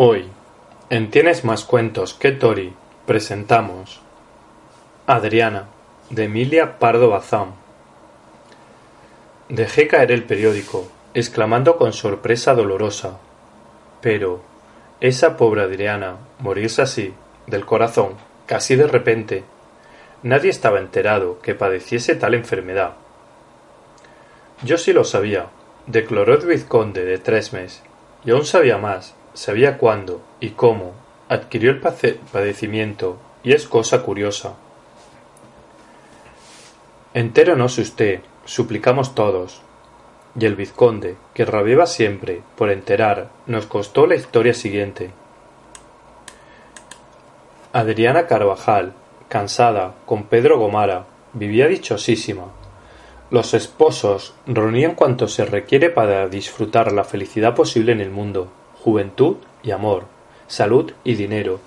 Hoy, en Tienes más cuentos que Tori, presentamos Adriana, de Emilia Pardo Bazán. Dejé caer el periódico, exclamando con sorpresa dolorosa. Pero, esa pobre Adriana, morirse así, del corazón, casi de repente. Nadie estaba enterado que padeciese tal enfermedad. Yo sí lo sabía, declaró el vizconde de Tresmes, y aún sabía más, sabía cuándo y cómo adquirió el padecimiento, y es cosa curiosa. Entéronos usted, suplicamos todos. Y el vizconde, que rabiaba siempre por enterar, nos costó la historia siguiente. Adriana Carvajal, cansada, con Pedro Gomara, vivía dichosísima. Los esposos reunían cuanto se requiere para disfrutar la felicidad posible en el mundo juventud y amor, salud y dinero,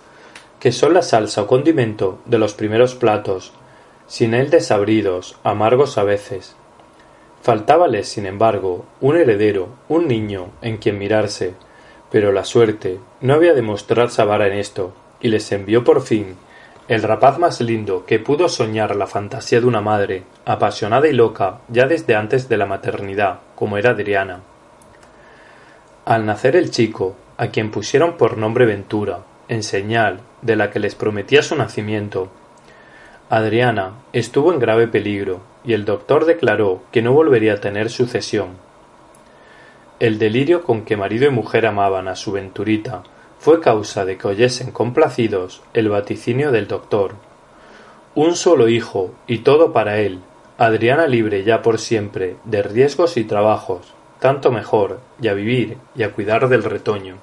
que son la salsa o condimento de los primeros platos, sin él desabridos, amargos a veces. Faltábales, sin embargo, un heredero, un niño, en quien mirarse, pero la suerte no había de mostrarse avara en esto, y les envió por fin el rapaz más lindo que pudo soñar la fantasía de una madre, apasionada y loca ya desde antes de la maternidad, como era Adriana. Al nacer el chico, a quien pusieron por nombre Ventura, en señal de la que les prometía su nacimiento, Adriana estuvo en grave peligro, y el doctor declaró que no volvería a tener sucesión. El delirio con que marido y mujer amaban a su Venturita fue causa de que oyesen complacidos el vaticinio del doctor. Un solo hijo, y todo para él, Adriana libre ya por siempre de riesgos y trabajos, tanto mejor, y a vivir y a cuidar del retoño.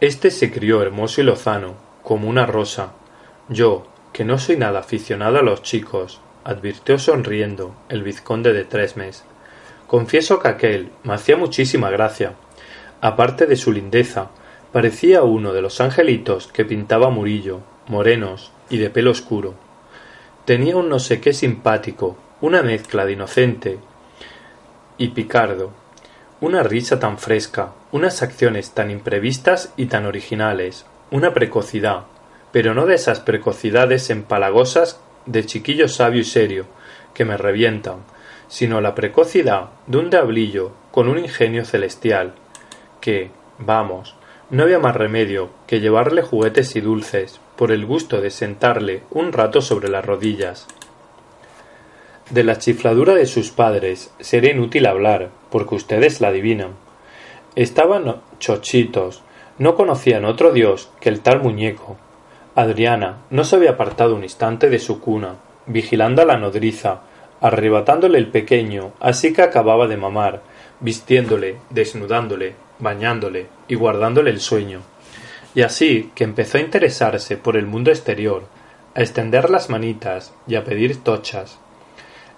Este se crió hermoso y lozano, como una rosa. Yo, que no soy nada aficionado a los chicos, advirtió sonriendo el vizconde de Tresmes. Confieso que aquel me hacía muchísima gracia. Aparte de su lindeza, parecía uno de los angelitos que pintaba Murillo, morenos y de pelo oscuro. Tenía un no sé qué simpático, una mezcla de inocente y picardo, una risa tan fresca, unas acciones tan imprevistas y tan originales, una precocidad, pero no de esas precocidades empalagosas de chiquillo sabio y serio, que me revientan, sino la precocidad de un diablillo con un ingenio celestial, que, vamos, no había más remedio que llevarle juguetes y dulces, por el gusto de sentarle un rato sobre las rodillas, de la chifladura de sus padres sería inútil hablar, porque ustedes la adivinan. Estaban chochitos, no conocían otro dios que el tal muñeco. Adriana no se había apartado un instante de su cuna, vigilando a la nodriza, arrebatándole el pequeño, así que acababa de mamar, vistiéndole, desnudándole, bañándole y guardándole el sueño. Y así que empezó a interesarse por el mundo exterior, a extender las manitas y a pedir tochas,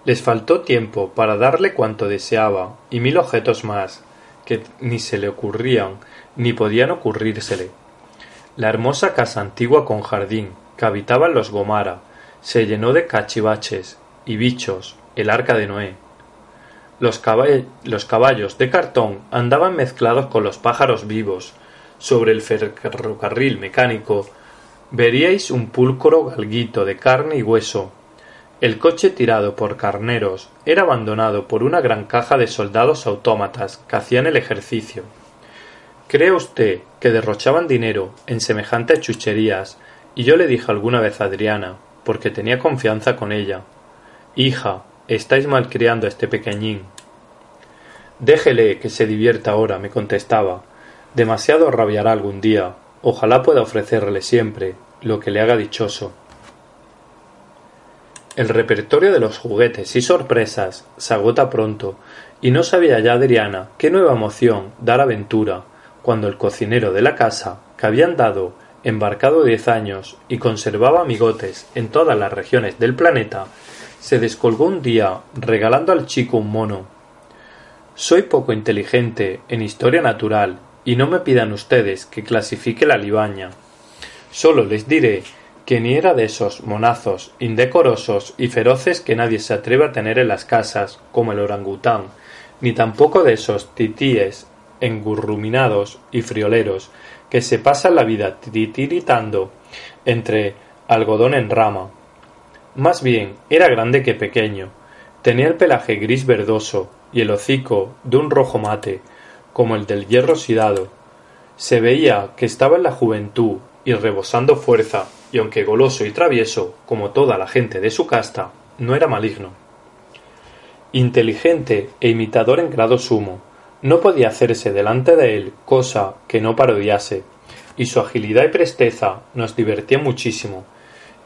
les faltó tiempo para darle cuanto deseaba y mil objetos más, que ni se le ocurrían ni podían ocurrírsele. La hermosa casa antigua con jardín, que habitaban los Gomara, se llenó de cachivaches y bichos, el arca de Noé. Los, los caballos de cartón andaban mezclados con los pájaros vivos. Sobre el ferrocarril mecánico veríais un pulcro galguito de carne y hueso, el coche tirado por carneros era abandonado por una gran caja de soldados autómatas que hacían el ejercicio. ¿Cree usted que derrochaban dinero en semejantes chucherías? Y yo le dije alguna vez a Adriana, porque tenía confianza con ella. Hija, estáis malcriando a este pequeñín. Déjele que se divierta ahora, me contestaba. Demasiado rabiará algún día. Ojalá pueda ofrecerle siempre lo que le haga dichoso. El repertorio de los juguetes y sorpresas se agota pronto, y no sabía ya Adriana qué nueva emoción dar aventura, cuando el cocinero de la casa, que habían dado embarcado diez años y conservaba amigotes en todas las regiones del planeta, se descolgó un día regalando al chico un mono. Soy poco inteligente en historia natural y no me pidan ustedes que clasifique la libaña. Solo les diré que ni era de esos monazos indecorosos y feroces que nadie se atreve a tener en las casas, como el orangután, ni tampoco de esos titíes engurruminados y frioleros que se pasan la vida titiritando entre algodón en rama. Más bien era grande que pequeño. Tenía el pelaje gris verdoso y el hocico de un rojo mate, como el del hierro oxidado. Se veía que estaba en la juventud y rebosando fuerza, y aunque goloso y travieso, como toda la gente de su casta, no era maligno. Inteligente e imitador en grado sumo, no podía hacerse delante de él cosa que no parodiase, y su agilidad y presteza nos divertía muchísimo.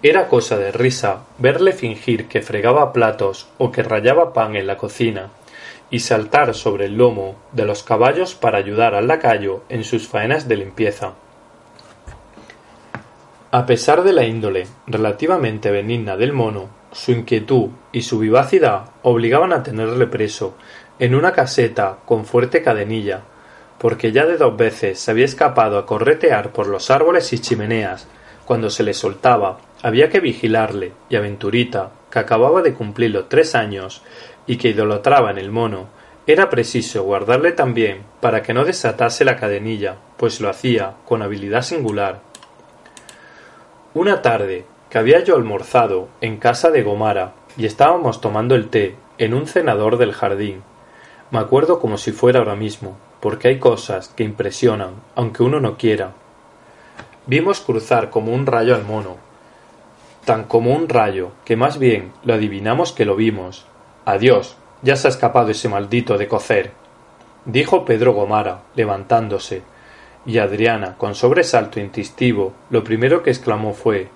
Era cosa de risa verle fingir que fregaba platos o que rayaba pan en la cocina, y saltar sobre el lomo de los caballos para ayudar al lacayo en sus faenas de limpieza. A pesar de la índole relativamente benigna del mono, su inquietud y su vivacidad obligaban a tenerle preso en una caseta con fuerte cadenilla, porque ya de dos veces se había escapado a corretear por los árboles y chimeneas. Cuando se le soltaba, había que vigilarle, y Aventurita, que acababa de cumplir los tres años y que idolatraba en el mono, era preciso guardarle también para que no desatase la cadenilla, pues lo hacía con habilidad singular. Una tarde, que había yo almorzado en casa de Gomara y estábamos tomando el té en un cenador del jardín, me acuerdo como si fuera ahora mismo, porque hay cosas que impresionan, aunque uno no quiera. Vimos cruzar como un rayo al mono, tan como un rayo, que más bien lo adivinamos que lo vimos, Adiós, ya se ha escapado ese maldito de cocer. dijo Pedro Gomara, levantándose, y Adriana, con sobresalto instistivo, lo primero que exclamó fue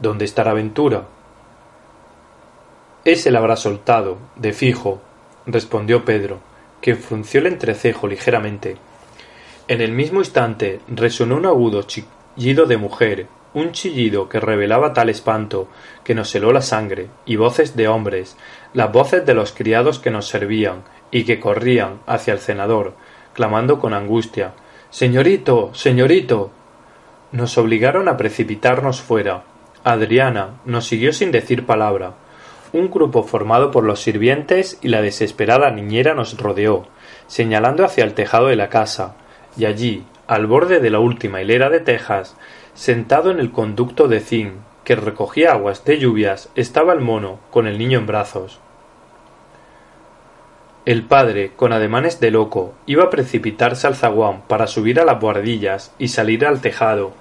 ¿Dónde está la aventura? Ese la habrá soltado, de fijo, respondió Pedro, que frunció el entrecejo ligeramente. En el mismo instante resonó un agudo chillido de mujer, un chillido que revelaba tal espanto que nos heló la sangre, y voces de hombres, las voces de los criados que nos servían y que corrían hacia el cenador, clamando con angustia Señorito. señorito. Nos obligaron a precipitarnos fuera. Adriana nos siguió sin decir palabra. Un grupo formado por los sirvientes y la desesperada niñera nos rodeó, señalando hacia el tejado de la casa, y allí, al borde de la última hilera de tejas, Sentado en el conducto de zinc que recogía aguas de lluvias estaba el mono con el niño en brazos. El padre, con ademanes de loco, iba a precipitarse al zaguán para subir a las buhardillas y salir al tejado.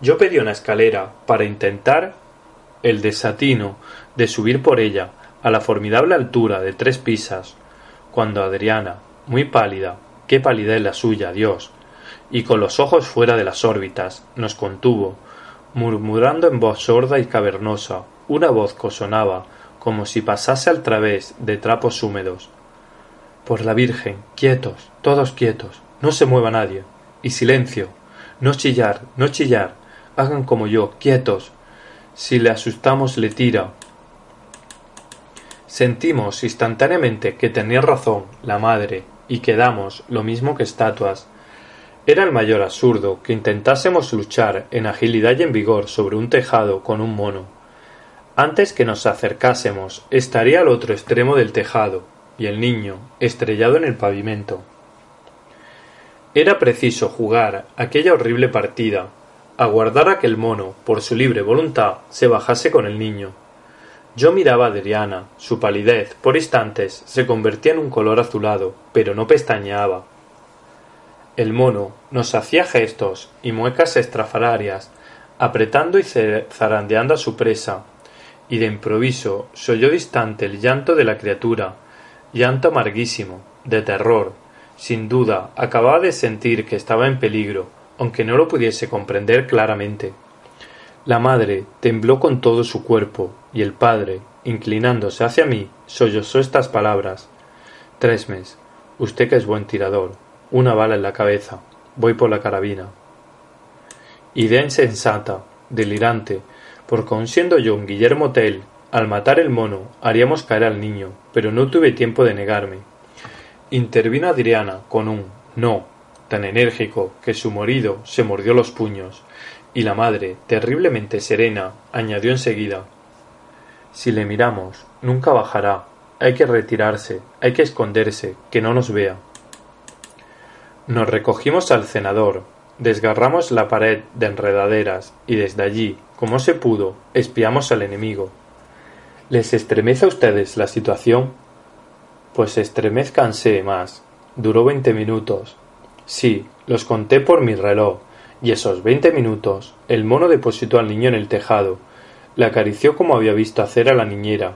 Yo pedí una escalera para intentar el desatino de subir por ella a la formidable altura de tres pisas, cuando Adriana, muy pálida, qué palidez la suya, Dios, y con los ojos fuera de las órbitas, nos contuvo, murmurando en voz sorda y cavernosa, una voz que sonaba como si pasase al través de trapos húmedos. Por la Virgen, quietos, todos quietos, no se mueva nadie. Y silencio, no chillar, no chillar, hagan como yo, quietos. Si le asustamos le tira. Sentimos instantáneamente que tenía razón la madre y quedamos lo mismo que estatuas, era el mayor absurdo que intentásemos luchar en agilidad y en vigor sobre un tejado con un mono. Antes que nos acercásemos estaría al otro extremo del tejado, y el niño, estrellado en el pavimento. Era preciso jugar aquella horrible partida, aguardar a que el mono, por su libre voluntad, se bajase con el niño. Yo miraba a Adriana, su palidez, por instantes, se convertía en un color azulado, pero no pestañeaba, el mono nos hacía gestos y muecas estrafalarias, apretando y zarandeando a su presa, y de improviso se oyó distante el llanto de la criatura, llanto amarguísimo, de terror. Sin duda, acababa de sentir que estaba en peligro, aunque no lo pudiese comprender claramente. La madre tembló con todo su cuerpo, y el padre, inclinándose hacia mí, sollozó estas palabras Tresmes, usted que es buen tirador, una bala en la cabeza. Voy por la carabina. Idea insensata, delirante, porque aun siendo yo un Guillermo Tell, al matar el mono haríamos caer al niño, pero no tuve tiempo de negarme. Intervino Adriana con un no tan enérgico que su morido se mordió los puños, y la madre, terriblemente serena, añadió enseguida Si le miramos, nunca bajará. Hay que retirarse, hay que esconderse, que no nos vea. Nos recogimos al cenador, desgarramos la pared de enredaderas y desde allí, como se pudo, espiamos al enemigo. ¿Les estremece a ustedes la situación? Pues estremezcanse más. Duró veinte minutos. Sí, los conté por mi reloj, y esos veinte minutos el mono depositó al niño en el tejado, le acarició como había visto hacer a la niñera,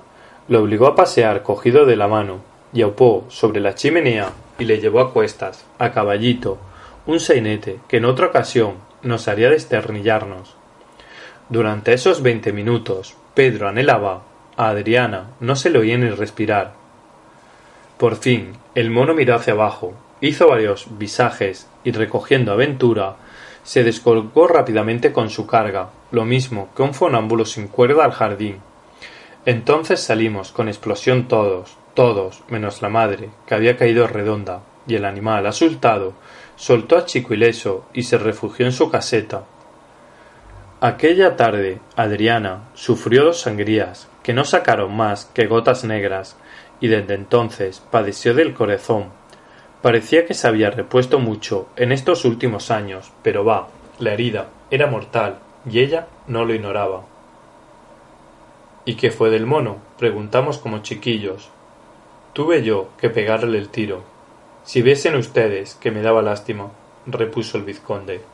lo obligó a pasear cogido de la mano, y aupó sobre la chimenea y le llevó a cuestas, a caballito, un sainete que en otra ocasión nos haría desternillarnos. Durante esos veinte minutos Pedro anhelaba a Adriana no se le oía ni respirar. Por fin el mono miró hacia abajo, hizo varios visajes y recogiendo aventura se descolgó rápidamente con su carga, lo mismo que un fonámbulo sin cuerda al jardín. Entonces salimos con explosión todos, todos, menos la madre, que había caído redonda, y el animal, asustado, soltó a Chico ileso y se refugió en su caseta. Aquella tarde Adriana sufrió dos sangrías, que no sacaron más que gotas negras, y desde entonces padeció del corazón Parecía que se había repuesto mucho en estos últimos años, pero va, la herida era mortal y ella no lo ignoraba. ¿Y qué fue del mono? preguntamos como chiquillos. Tuve yo que pegarle el tiro. Si viesen ustedes que me daba lástima, repuso el vizconde.